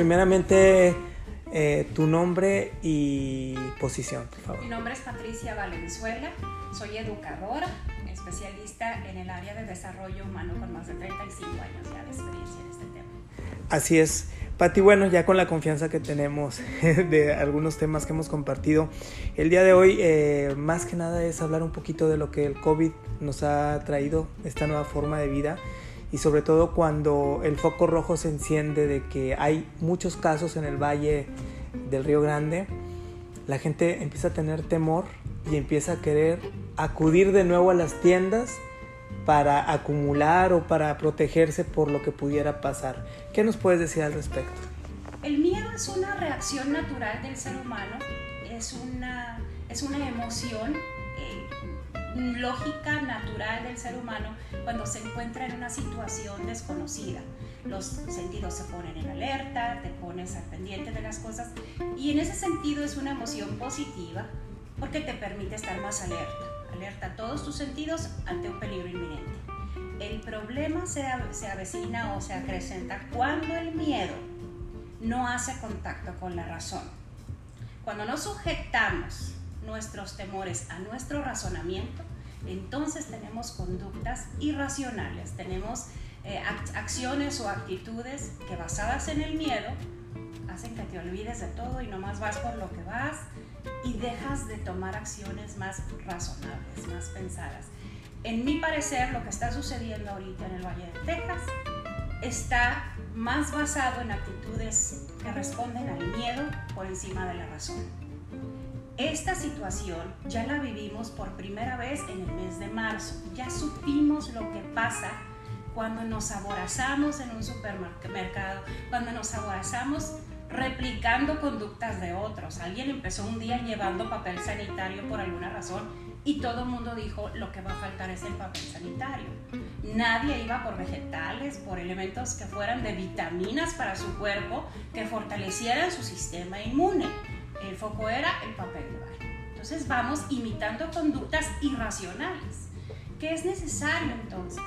primeramente eh, tu nombre y posición, por favor. Mi nombre es Patricia Valenzuela, soy educadora, especialista en el área de desarrollo humano con más de 35 años ya de experiencia en este tema. Así es. Pati, bueno, ya con la confianza que tenemos de algunos temas que hemos compartido, el día de hoy eh, más que nada es hablar un poquito de lo que el COVID nos ha traído, esta nueva forma de vida y sobre todo cuando el foco rojo se enciende de que hay muchos casos en el valle del Río Grande, la gente empieza a tener temor y empieza a querer acudir de nuevo a las tiendas para acumular o para protegerse por lo que pudiera pasar. ¿Qué nos puedes decir al respecto? El miedo es una reacción natural del ser humano, es una, es una emoción lógica, natural del ser humano cuando se encuentra en una situación desconocida. Los sentidos se ponen en alerta, te pones al pendiente de las cosas y en ese sentido es una emoción positiva porque te permite estar más alerta alerta todos tus sentidos ante un peligro inminente. El problema se, se avecina o se acrecenta cuando el miedo no hace contacto con la razón. Cuando no sujetamos nuestros temores a nuestro razonamiento, entonces tenemos conductas irracionales, tenemos eh, acciones o actitudes que basadas en el miedo hacen que te olvides de todo y nomás vas por lo que vas y dejas de tomar acciones más razonables, más pensadas. En mi parecer, lo que está sucediendo ahorita en el Valle de Texas está más basado en actitudes que responden al miedo por encima de la razón. Esta situación ya la vivimos por primera vez en el mes de marzo. Ya supimos lo que pasa cuando nos aborazamos en un supermercado, cuando nos aborazamos replicando conductas de otros. Alguien empezó un día llevando papel sanitario por alguna razón y todo el mundo dijo lo que va a faltar es el papel sanitario. Nadie iba por vegetales, por elementos que fueran de vitaminas para su cuerpo, que fortalecieran su sistema inmune. El foco era el papel de baño. Entonces vamos imitando conductas irracionales. ¿Qué es necesario entonces?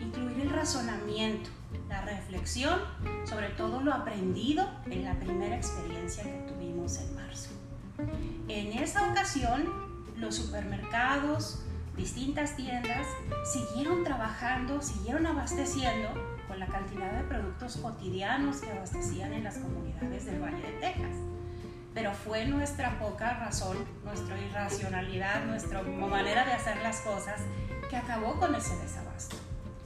Incluir el razonamiento, la reflexión sobre todo lo aprendido en la primera experiencia que tuvimos en marzo. En esa ocasión, los supermercados, distintas tiendas, siguieron trabajando, siguieron abasteciendo con la cantidad de productos cotidianos que abastecían en las comunidades del Valle de Texas. Pero fue nuestra poca razón, nuestra irracionalidad, nuestra manera de hacer las cosas que acabó con ese desabasto.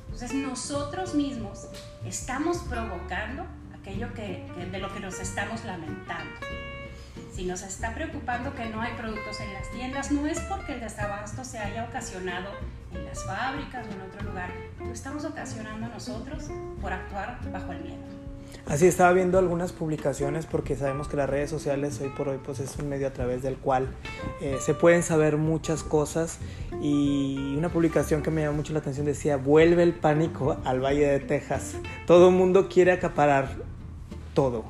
Entonces nosotros mismos estamos provocando aquello que, de lo que nos estamos lamentando. Si nos está preocupando que no hay productos en las tiendas, no es porque el desabasto se haya ocasionado en las fábricas o en otro lugar, lo estamos ocasionando nosotros por actuar bajo el miedo. Así estaba viendo algunas publicaciones porque sabemos que las redes sociales hoy por hoy pues es un medio a través del cual eh, se pueden saber muchas cosas y una publicación que me llamó mucho la atención decía vuelve el pánico al Valle de Texas. Todo el mundo quiere acaparar todo.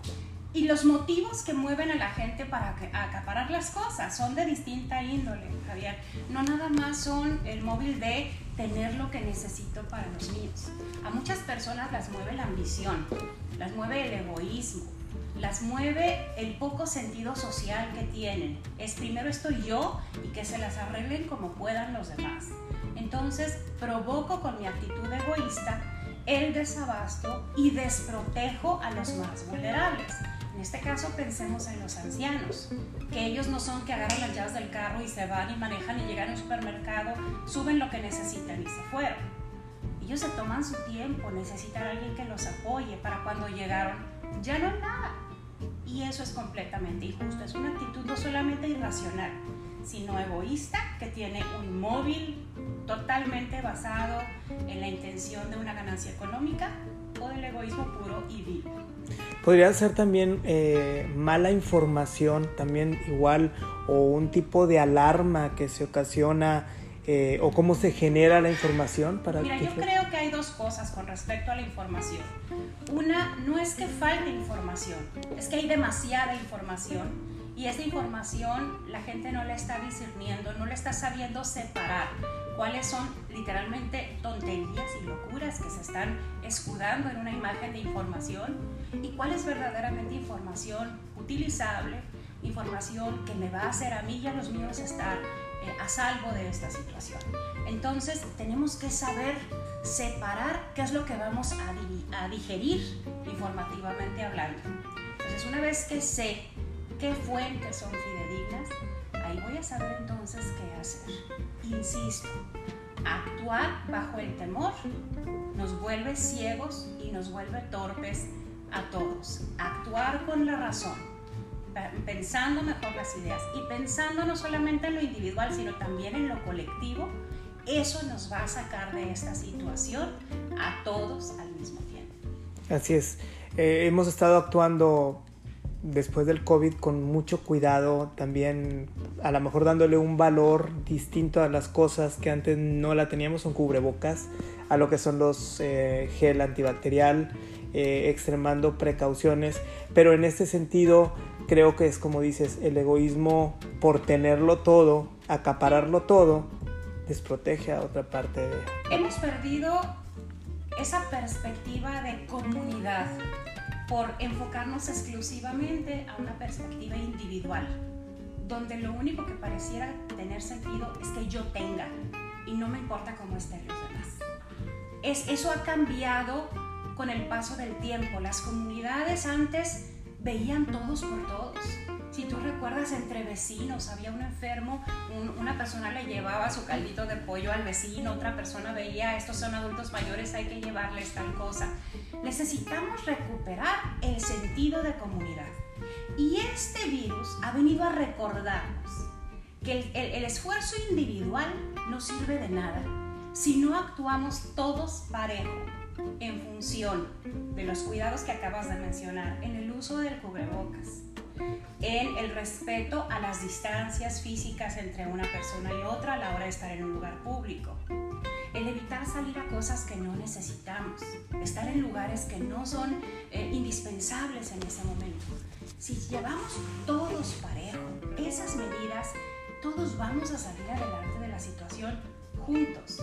Y los motivos que mueven a la gente para acaparar las cosas son de distinta índole, Javier. No nada más son el móvil de tener lo que necesito para los míos. A muchas personas las mueve la ambición, las mueve el egoísmo, las mueve el poco sentido social que tienen. Es primero estoy yo y que se las arreglen como puedan los demás. Entonces provoco con mi actitud egoísta el desabasto y desprotejo a los más vulnerables. En este caso pensemos en los ancianos, que ellos no son que agarran las llaves del carro y se van y manejan y llegan al supermercado, suben lo que necesitan y se fueron. Ellos se toman su tiempo, necesitan a alguien que los apoye para cuando llegaron ya no hay nada. Y eso es completamente injusto, es una actitud no solamente irracional, sino egoísta que tiene un móvil totalmente basado en la intención de una ganancia económica o del egoísmo puro y vil. Podría ser también eh, mala información, también igual, o un tipo de alarma que se ocasiona, eh, o cómo se genera la información para Mira, yo creo que hay dos cosas con respecto a la información. Una, no es que falte información, es que hay demasiada información y esa información la gente no la está discerniendo, no la está sabiendo separar. Cuáles son literalmente tonterías y locuras que se están escudando en una imagen de información y cuál es verdaderamente información utilizable, información que me va a hacer a mí y a los míos estar eh, a salvo de esta situación. Entonces tenemos que saber separar qué es lo que vamos a, a digerir informativamente hablando. Entonces una vez que sé qué fuentes son fidedignas, voy a saber entonces qué hacer. Insisto, actuar bajo el temor nos vuelve ciegos y nos vuelve torpes a todos. Actuar con la razón pensando mejor las ideas y pensando no solamente en lo individual, sino también en lo colectivo, eso nos va a sacar de esta situación a todos al mismo tiempo. Así es. Eh, hemos estado actuando después del COVID con mucho cuidado, también a lo mejor dándole un valor distinto a las cosas que antes no la teníamos, un cubrebocas, a lo que son los eh, gel antibacterial, eh, extremando precauciones, pero en este sentido creo que es como dices, el egoísmo por tenerlo todo, acapararlo todo, desprotege a otra parte de... Hemos perdido esa perspectiva de comunidad por enfocarnos exclusivamente a una perspectiva individual, donde lo único que pareciera tener sentido es que yo tenga y no me importa cómo estén los demás. Es, eso ha cambiado con el paso del tiempo. Las comunidades antes veían todos por todos. Si tú recuerdas entre vecinos, había un enfermo, una persona le llevaba su caldito de pollo al vecino, otra persona veía, estos son adultos mayores, hay que llevarles tal cosa. Necesitamos recuperar el sentido de comunidad. Y este virus ha venido a recordarnos que el, el esfuerzo individual no sirve de nada si no actuamos todos parejo en función de los cuidados que acabas de mencionar, en el uso del cubrebocas, en el respeto a las distancias físicas entre una persona y otra a la hora de estar en un lugar público, el evitar salir a cosas que no necesitamos, estar en lugares que no son eh, indispensables en ese momento. Si llevamos todos parejo esas medidas, todos vamos a salir adelante de la situación juntos.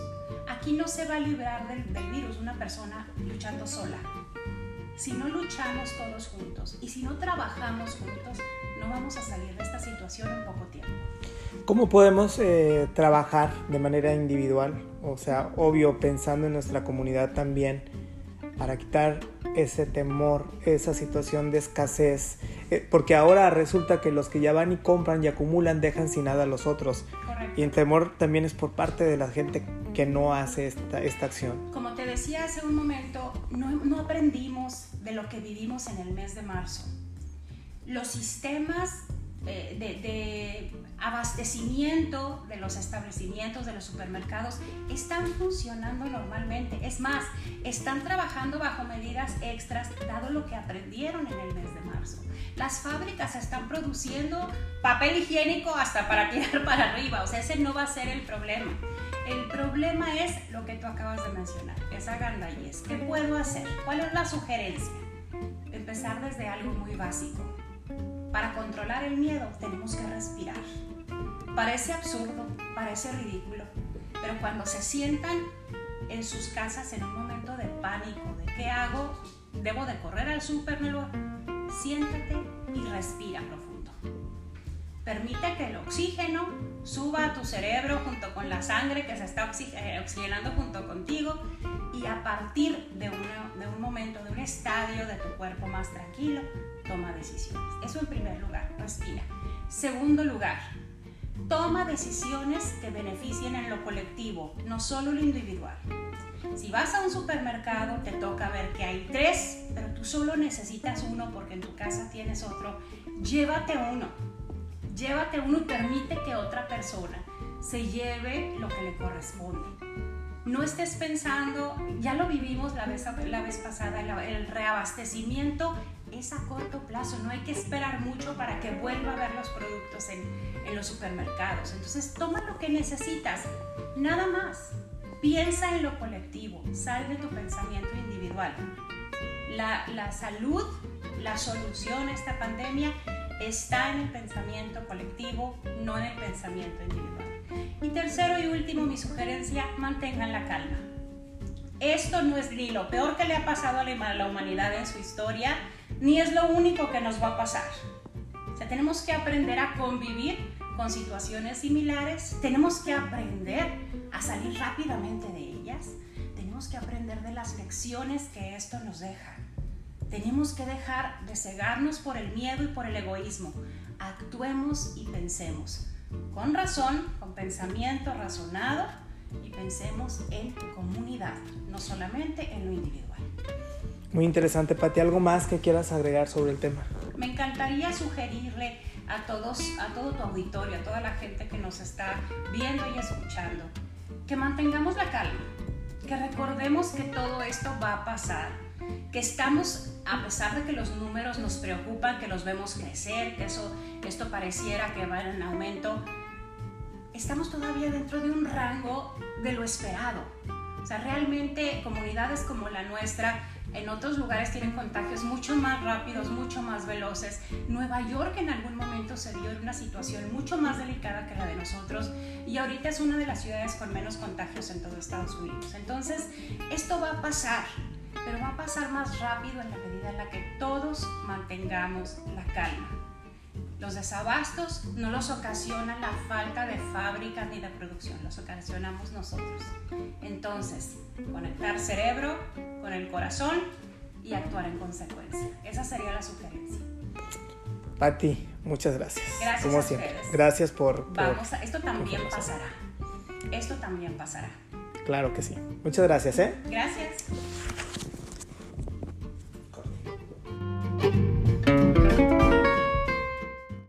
Aquí no se va a librar del, virus una persona luchando sola. Si no luchamos todos juntos y si no trabajamos juntos, no vamos a salir de esta situación en poco tiempo. ¿Cómo podemos eh, trabajar de manera individual? O sea, obvio, pensando en nuestra comunidad también, para quitar ese temor, esa situación de escasez, eh, porque ahora resulta que los que ya van y compran y acumulan dejan sin nada a los otros. Y el temor también es por parte de la gente que no hace esta, esta acción. Te decía hace un momento, no, aprendimos de lo que vivimos en el mes de marzo. Los sistemas eh, de, abastecimiento de los establecimientos, de los supermercados, están funcionando normalmente. Es más, están trabajando bajo medidas extras, dado lo que aprendieron en el mes de marzo. Las fábricas están produciendo papel higiénico hasta para tirar para arriba, o sea, ese no va a ser el problema. El problema es lo que tú acabas de mencionar, esa gandallez. ¿Qué puedo hacer? ¿Cuál es la sugerencia? Empezar desde algo muy básico para controlar el miedo tenemos que respirar. Parece absurdo, parece ridículo, pero cuando se sientan en sus casas en un momento de pánico, de qué hago, debo de correr al súper, siéntate y respira profundo. Permite que el oxígeno suba a tu cerebro junto con la sangre que se está eh, oxigenando junto contigo y a partir de, de un momento, de un estadio de tu cuerpo más tranquilo, toma decisiones. Eso en primer lugar, respira. Segundo lugar, toma decisiones que beneficien en lo colectivo, no solo lo individual. Si vas a un supermercado, te toca ver que hay tres, pero tú solo necesitas uno porque en tu casa tienes otro. Llévate uno. Llévate uno y permite que otra persona se lleve lo que le corresponde. No estés pensando, ya lo vivimos la vez, la vez pasada, el reabastecimiento es a corto plazo, no hay que esperar mucho para que vuelva a ver los productos en, en los supermercados. Entonces toma lo que necesitas, nada más. Piensa en lo colectivo, sal de tu pensamiento individual. La, la salud, la solución a esta pandemia está en el pensamiento colectivo, no en el pensamiento individual. Y tercero y último, mi sugerencia, mantengan la calma. Esto no es ni lo peor que le ha pasado a la humanidad en su historia, ni es lo único que nos va a pasar. O tenemos que aprender a convivir con situaciones similares, tenemos que aprender a salir rápidamente de ellas, tenemos que aprender de las lecciones que esto nos deja. Tenemos que dejar de cegarnos por el miedo y por el egoísmo. Actuemos y pensemos con razón, con pensamiento razonado y pensemos en comunidad, no solamente en lo individual. Muy interesante, Pati. ¿Algo más que quieras agregar sobre el tema? Me encantaría sugerirle a todos, a todo tu auditorio, a toda la gente que nos está viendo y escuchando, que mantengamos la calma, que recordemos que todo esto va a pasar, que estamos, a pesar de que los números nos preocupan, que los vemos crecer, que eso, esto pareciera que va en aumento, estamos todavía dentro de un rango de lo esperado. O sea, realmente comunidades como la nuestra en otros lugares tienen contagios mucho más rápidos, mucho más veloces. Nueva York en algún momento se vio en una situación mucho más delicada que la de nosotros y ahorita es una de las ciudades con menos contagios en todo Estados Unidos. Entonces, esto va a pasar, pero va a pasar más rápido en la medida en la que todos mantengamos la calma. Los desabastos no los ocasiona la falta de fábricas ni de producción, los ocasionamos nosotros. Entonces, conectar cerebro con el corazón y actuar en consecuencia. Esa sería la sugerencia. Pati, muchas gracias. Gracias Como a siempre. ustedes. Gracias por, por- Vamos, a- esto también pasará. Esto también pasará. Claro que sí. Muchas gracias, ¿eh? Gracias.